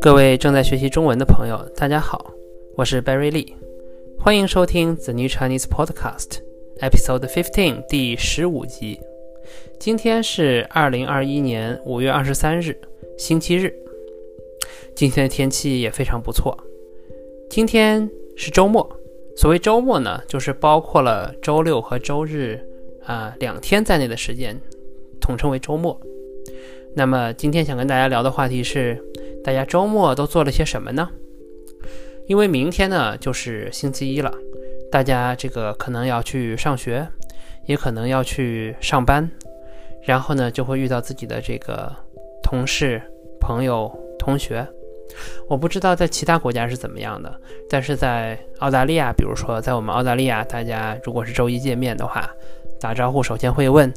各位正在学习中文的朋友，大家好，我是 Barry Lee，欢迎收听 The New Chinese Podcast Episode Fifteen 第十五集。今天是二零二一年五月二十三日，星期日。今天的天气也非常不错。今天是周末，所谓周末呢，就是包括了周六和周日啊两天在内的时间，统称为周末。那么今天想跟大家聊的话题是。大家周末都做了些什么呢？因为明天呢就是星期一了，大家这个可能要去上学，也可能要去上班，然后呢就会遇到自己的这个同事、朋友、同学。我不知道在其他国家是怎么样的，但是在澳大利亚，比如说在我们澳大利亚，大家如果是周一见面的话，打招呼首先会问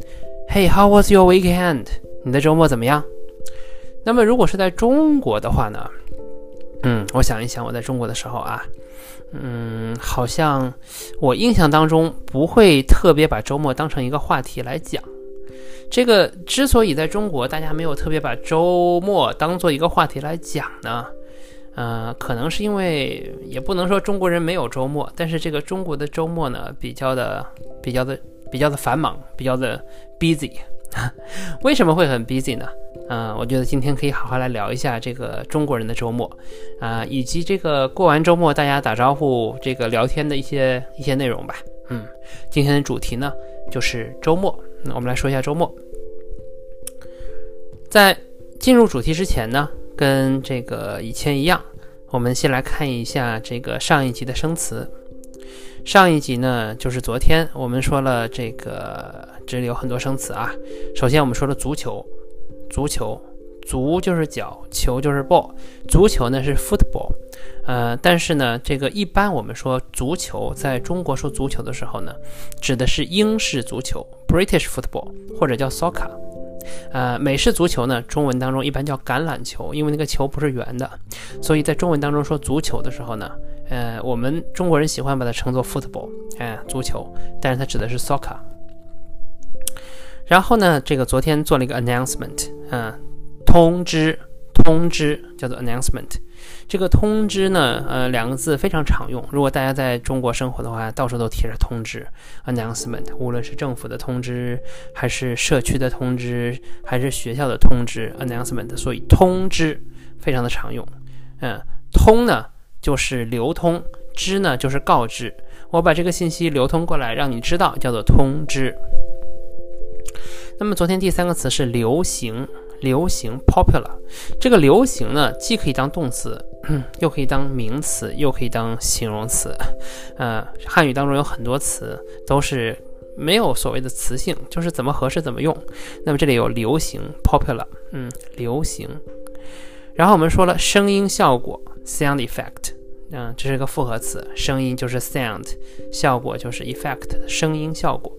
：“Hey，how was your weekend？你的周末怎么样？”那么，如果是在中国的话呢？嗯，我想一想，我在中国的时候啊，嗯，好像我印象当中不会特别把周末当成一个话题来讲。这个之所以在中国大家没有特别把周末当做一个话题来讲呢，呃，可能是因为也不能说中国人没有周末，但是这个中国的周末呢，比较的、比较的、比较的繁忙，比较的 busy。为什么会很 busy 呢？嗯，我觉得今天可以好好来聊一下这个中国人的周末，啊，以及这个过完周末大家打招呼、这个聊天的一些一些内容吧。嗯，今天的主题呢就是周末。那我们来说一下周末。在进入主题之前呢，跟这个以前一样，我们先来看一下这个上一集的生词。上一集呢，就是昨天我们说了这个，这里有很多生词啊。首先我们说了足球，足球，足就是脚，球就是 ball，足球呢是 football，呃，但是呢，这个一般我们说足球，在中国说足球的时候呢，指的是英式足球 （British football） 或者叫 soccer。呃，美式足球呢，中文当中一般叫橄榄球，因为那个球不是圆的，所以在中文当中说足球的时候呢，呃，我们中国人喜欢把它称作 football，哎，足球，但是它指的是 soccer。然后呢，这个昨天做了一个 announcement，嗯，通知。通知叫做 announcement，这个通知呢，呃，两个字非常常用。如果大家在中国生活的话，到处都贴着通知 announcement，无论是政府的通知，还是社区的通知，还是学校的通知 announcement，所以通知非常的常用。嗯，通呢就是流通，知呢就是告知。我把这个信息流通过来，让你知道，叫做通知。那么昨天第三个词是流行。流行 popular，这个流行呢，既可以当动词，又可以当名词，又可以当形容词。呃，汉语当中有很多词都是没有所谓的词性，就是怎么合适怎么用。那么这里有流行 popular，嗯，流行。然后我们说了声音效果 sound effect，嗯，这是个复合词，声音就是 sound，效果就是 effect，声音效果。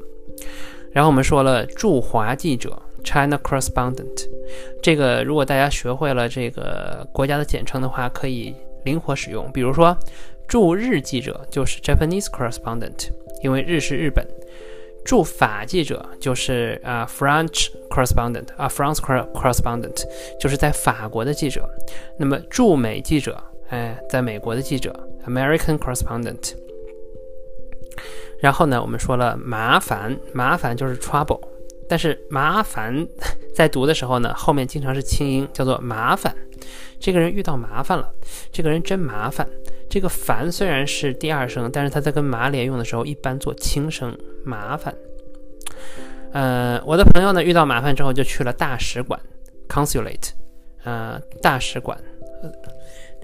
然后我们说了驻华记者。China correspondent，这个如果大家学会了这个国家的简称的话，可以灵活使用。比如说，驻日记者就是 Japanese correspondent，因为日是日本；驻法记者就是啊 French correspondent，啊 France correspondent，就是在法国的记者。那么驻美记者，哎，在美国的记者 American correspondent。然后呢，我们说了麻烦，麻烦就是 trouble。但是麻烦在读的时候呢，后面经常是轻音，叫做麻烦。这个人遇到麻烦了，这个人真麻烦。这个烦虽然是第二声，但是他在跟麻连用的时候，一般做轻声。麻烦。呃，我的朋友呢，遇到麻烦之后就去了大使馆，consulate。呃，大使馆。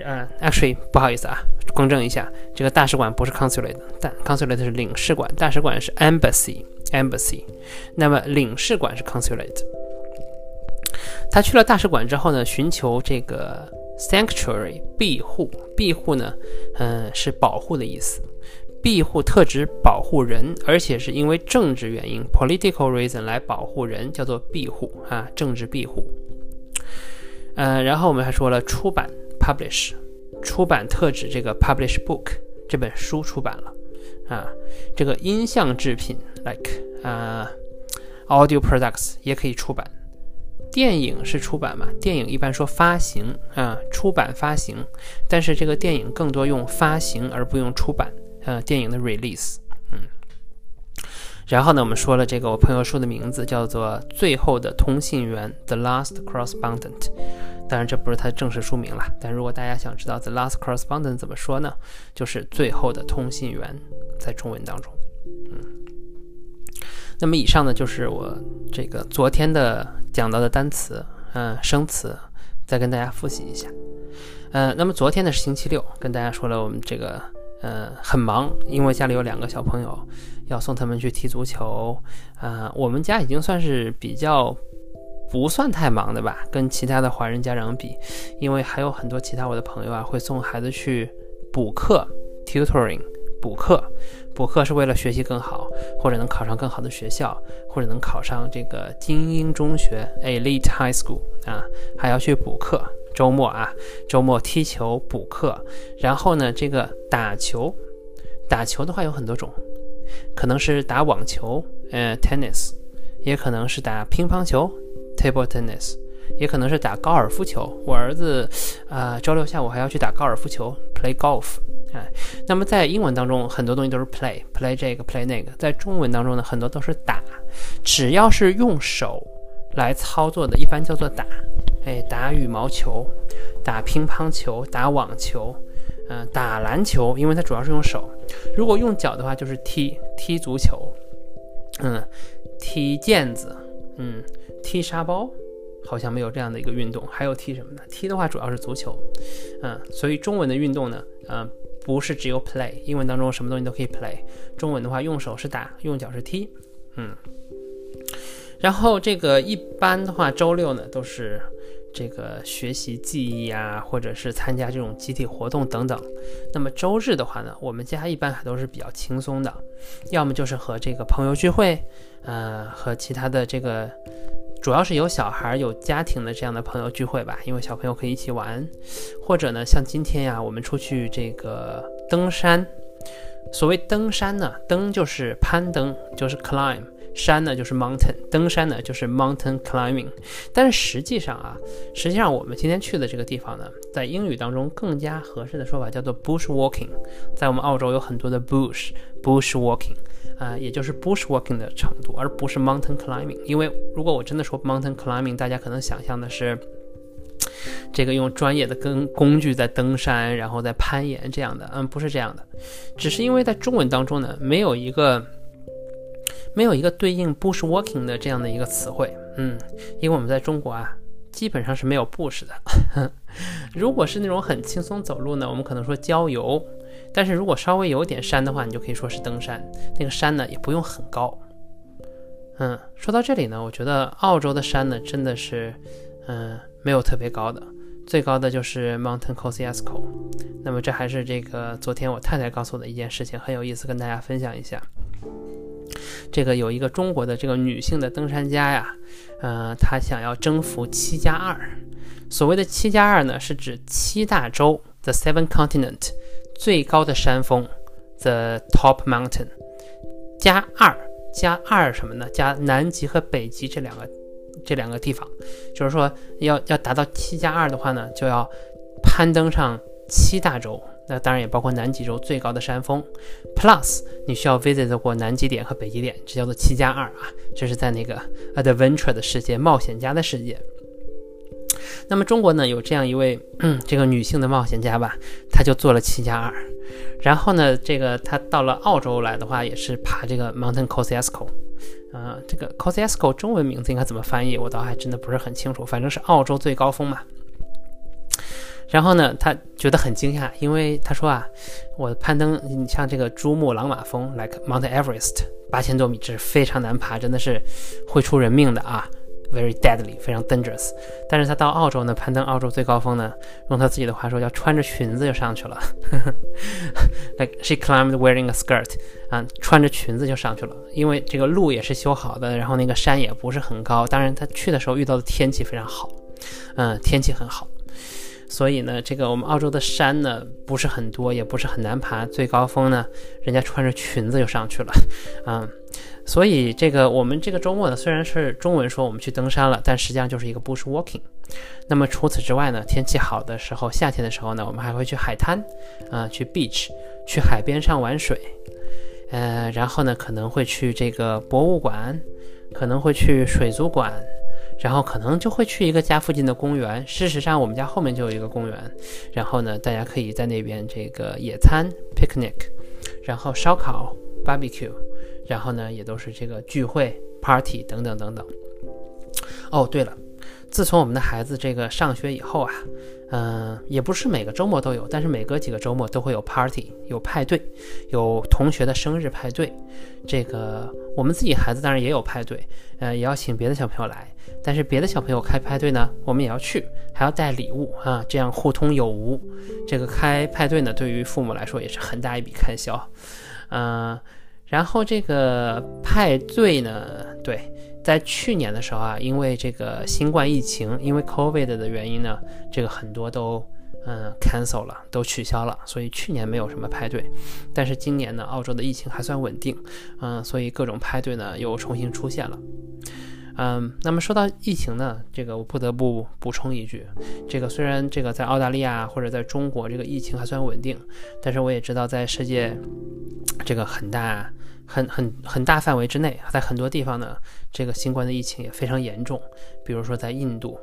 呃，actually 不好意思啊，更正一下，这个大使馆不是 consulate，但 consulate 是领事馆，大使馆是 embassy。Embassy，那么领事馆是 Consulate。他去了大使馆之后呢，寻求这个 Sanctuary 庇护。庇护呢，嗯，是保护的意思。庇护特指保护人，而且是因为政治原因 （political reason） 来保护人，叫做庇护啊，政治庇护。嗯，然后我们还说了出版 （publish），出版特指这个 publish book，这本书出版了。啊，这个音像制品，like 啊，audio products 也可以出版。电影是出版嘛？电影一般说发行啊，出版发行，但是这个电影更多用发行而不用出版，呃，电影的 release，然后呢，我们说了这个我朋友书的名字叫做《最后的通信员》（The Last Correspondent），当然这不是它的正式书名了。但如果大家想知道《The Last Correspondent》怎么说呢？就是“最后的通信员”在中文当中，嗯。那么以上呢，就是我这个昨天的讲到的单词，嗯，生词，再跟大家复习一下。呃，那么昨天呢是星期六，跟大家说了我们这个，呃，很忙，因为家里有两个小朋友，要送他们去踢足球。啊，我们家已经算是比较不算太忙的吧，跟其他的华人家长比，因为还有很多其他我的朋友啊会送孩子去补课，tutoring。补课，补课是为了学习更好，或者能考上更好的学校，或者能考上这个精英中学 （elite high school） 啊，还要去补课。周末啊，周末踢球补课，然后呢，这个打球，打球的话有很多种，可能是打网球，呃，tennis，也可能是打乒乓球，table tennis，也可能是打高尔夫球。我儿子啊，周六下午还要去打高尔夫球，play golf。哎，那么在英文当中，很多东西都是 play，play 这个，play 那个。在中文当中呢，很多都是打，只要是用手来操作的，一般叫做打。哎，打羽毛球，打乒乓球，打网球，嗯，打篮球，因为它主要是用手。如果用脚的话，就是踢踢足球，嗯，踢毽子，嗯，踢沙包，好像没有这样的一个运动。还有踢什么呢？踢的话主要是足球，嗯，所以中文的运动呢，嗯。不是只有 play，英文当中什么东西都可以 play。中文的话，用手是打，用脚是踢，嗯。然后这个一般的话，周六呢都是这个学习记忆啊，或者是参加这种集体活动等等。那么周日的话呢，我们家一般还都是比较轻松的，要么就是和这个朋友聚会，呃，和其他的这个。主要是有小孩、有家庭的这样的朋友聚会吧，因为小朋友可以一起玩，或者呢，像今天呀，我们出去这个登山。所谓登山呢，登就是攀登，就是 climb；山呢就是 mountain，登山呢就是 mountain climbing。但是实际上啊，实际上我们今天去的这个地方呢，在英语当中更加合适的说法叫做 bush walking。在我们澳洲有很多的 bush，bush walking。啊，也就是 bushwalking 的程度，而不是 mountain climbing。因为如果我真的说 mountain climbing，大家可能想象的是这个用专业的跟工具在登山，然后在攀岩这样的。嗯，不是这样的，只是因为在中文当中呢，没有一个没有一个对应 bushwalking 的这样的一个词汇。嗯，因为我们在中国啊，基本上是没有 bush 的。如果是那种很轻松走路呢，我们可能说郊游。但是如果稍微有点山的话，你就可以说是登山。那个山呢，也不用很高。嗯，说到这里呢，我觉得澳洲的山呢，真的是，嗯，没有特别高的，最高的就是 Mountain Kosciuszko。那么这还是这个昨天我太太告诉我的一件事情，很有意思，跟大家分享一下。这个有一个中国的这个女性的登山家呀，呃，她想要征服七加二。所谓的七加二呢，是指七大洲 The Seven Continent。最高的山峰，the top mountain，加二加二什么呢？加南极和北极这两个这两个地方，就是说要要达到七加二的话呢，就要攀登上七大洲，那当然也包括南极洲最高的山峰，plus 你需要 visit 过南极点和北极点，这叫做七加二啊，这是在那个 adventure 的世界，冒险家的世界。那么中国呢，有这样一位这个女性的冒险家吧，她就做了七加二。然后呢，这个她到了澳洲来的话，也是爬这个 Mountain Kosciuszko。啊，这个 Kosciuszko 中文名字应该怎么翻译，我倒还真的不是很清楚。反正是澳洲最高峰嘛。然后呢，他觉得很惊讶，因为他说啊，我攀登你像这个珠穆朗玛峰，like Mount Everest，八千多米，这是非常难爬，真的是会出人命的啊。Very deadly，非常 dangerous。但是他到澳洲呢，攀登澳洲最高峰呢，用他自己的话说，要穿着裙子就上去了。Like she climbed wearing a skirt，啊，穿着裙子就上去了。因为这个路也是修好的，然后那个山也不是很高。当然他去的时候遇到的天气非常好，嗯，天气很好。所以呢，这个我们澳洲的山呢不是很多，也不是很难爬，最高峰呢，人家穿着裙子就上去了，啊，所以这个我们这个周末呢，虽然是中文说我们去登山了，但实际上就是一个 bush walking。那么除此之外呢，天气好的时候，夏天的时候呢，我们还会去海滩，啊，去 beach，去海边上玩水，呃，然后呢，可能会去这个博物馆，可能会去水族馆。然后可能就会去一个家附近的公园。事实上，我们家后面就有一个公园。然后呢，大家可以在那边这个野餐 （picnic），然后烧烤 （barbecue），然后呢，也都是这个聚会 （party） 等等等等。哦，对了，自从我们的孩子这个上学以后啊。嗯，也不是每个周末都有，但是每隔几个周末都会有 party，有派对，有同学的生日派对。这个我们自己孩子当然也有派对，呃，也要请别的小朋友来。但是别的小朋友开派对呢，我们也要去，还要带礼物啊，这样互通有无。这个开派对呢，对于父母来说也是很大一笔开销。嗯，然后这个派对呢，对。在去年的时候啊，因为这个新冠疫情，因为 COVID 的原因呢，这个很多都嗯 cancel 了，都取消了，所以去年没有什么派对。但是今年呢，澳洲的疫情还算稳定，嗯，所以各种派对呢又重新出现了。嗯，那么说到疫情呢，这个我不得不补充一句，这个虽然这个在澳大利亚或者在中国这个疫情还算稳定，但是我也知道在世界这个很大。很很很大范围之内，在很多地方呢，这个新冠的疫情也非常严重。比如说在印度，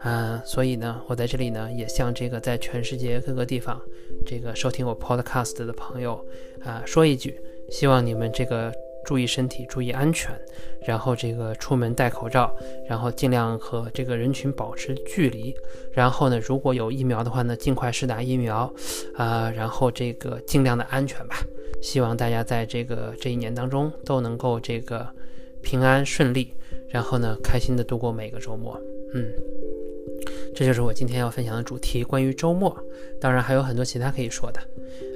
啊，所以呢，我在这里呢，也向这个在全世界各个地方，这个收听我 podcast 的朋友啊，说一句，希望你们这个注意身体，注意安全，然后这个出门戴口罩，然后尽量和这个人群保持距离，然后呢，如果有疫苗的话呢，尽快施打疫苗，啊，然后这个尽量的安全吧。希望大家在这个这一年当中都能够这个平安顺利，然后呢开心的度过每个周末。嗯，这就是我今天要分享的主题，关于周末。当然还有很多其他可以说的，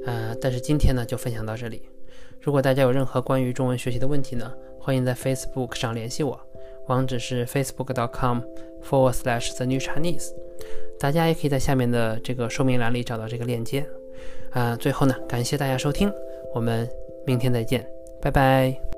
呃，但是今天呢就分享到这里。如果大家有任何关于中文学习的问题呢，欢迎在 Facebook 上联系我，网址是 facebook.com/forward/slash the new Chinese。大家也可以在下面的这个说明栏里找到这个链接。啊，最后呢，感谢大家收听。我们明天再见，拜拜。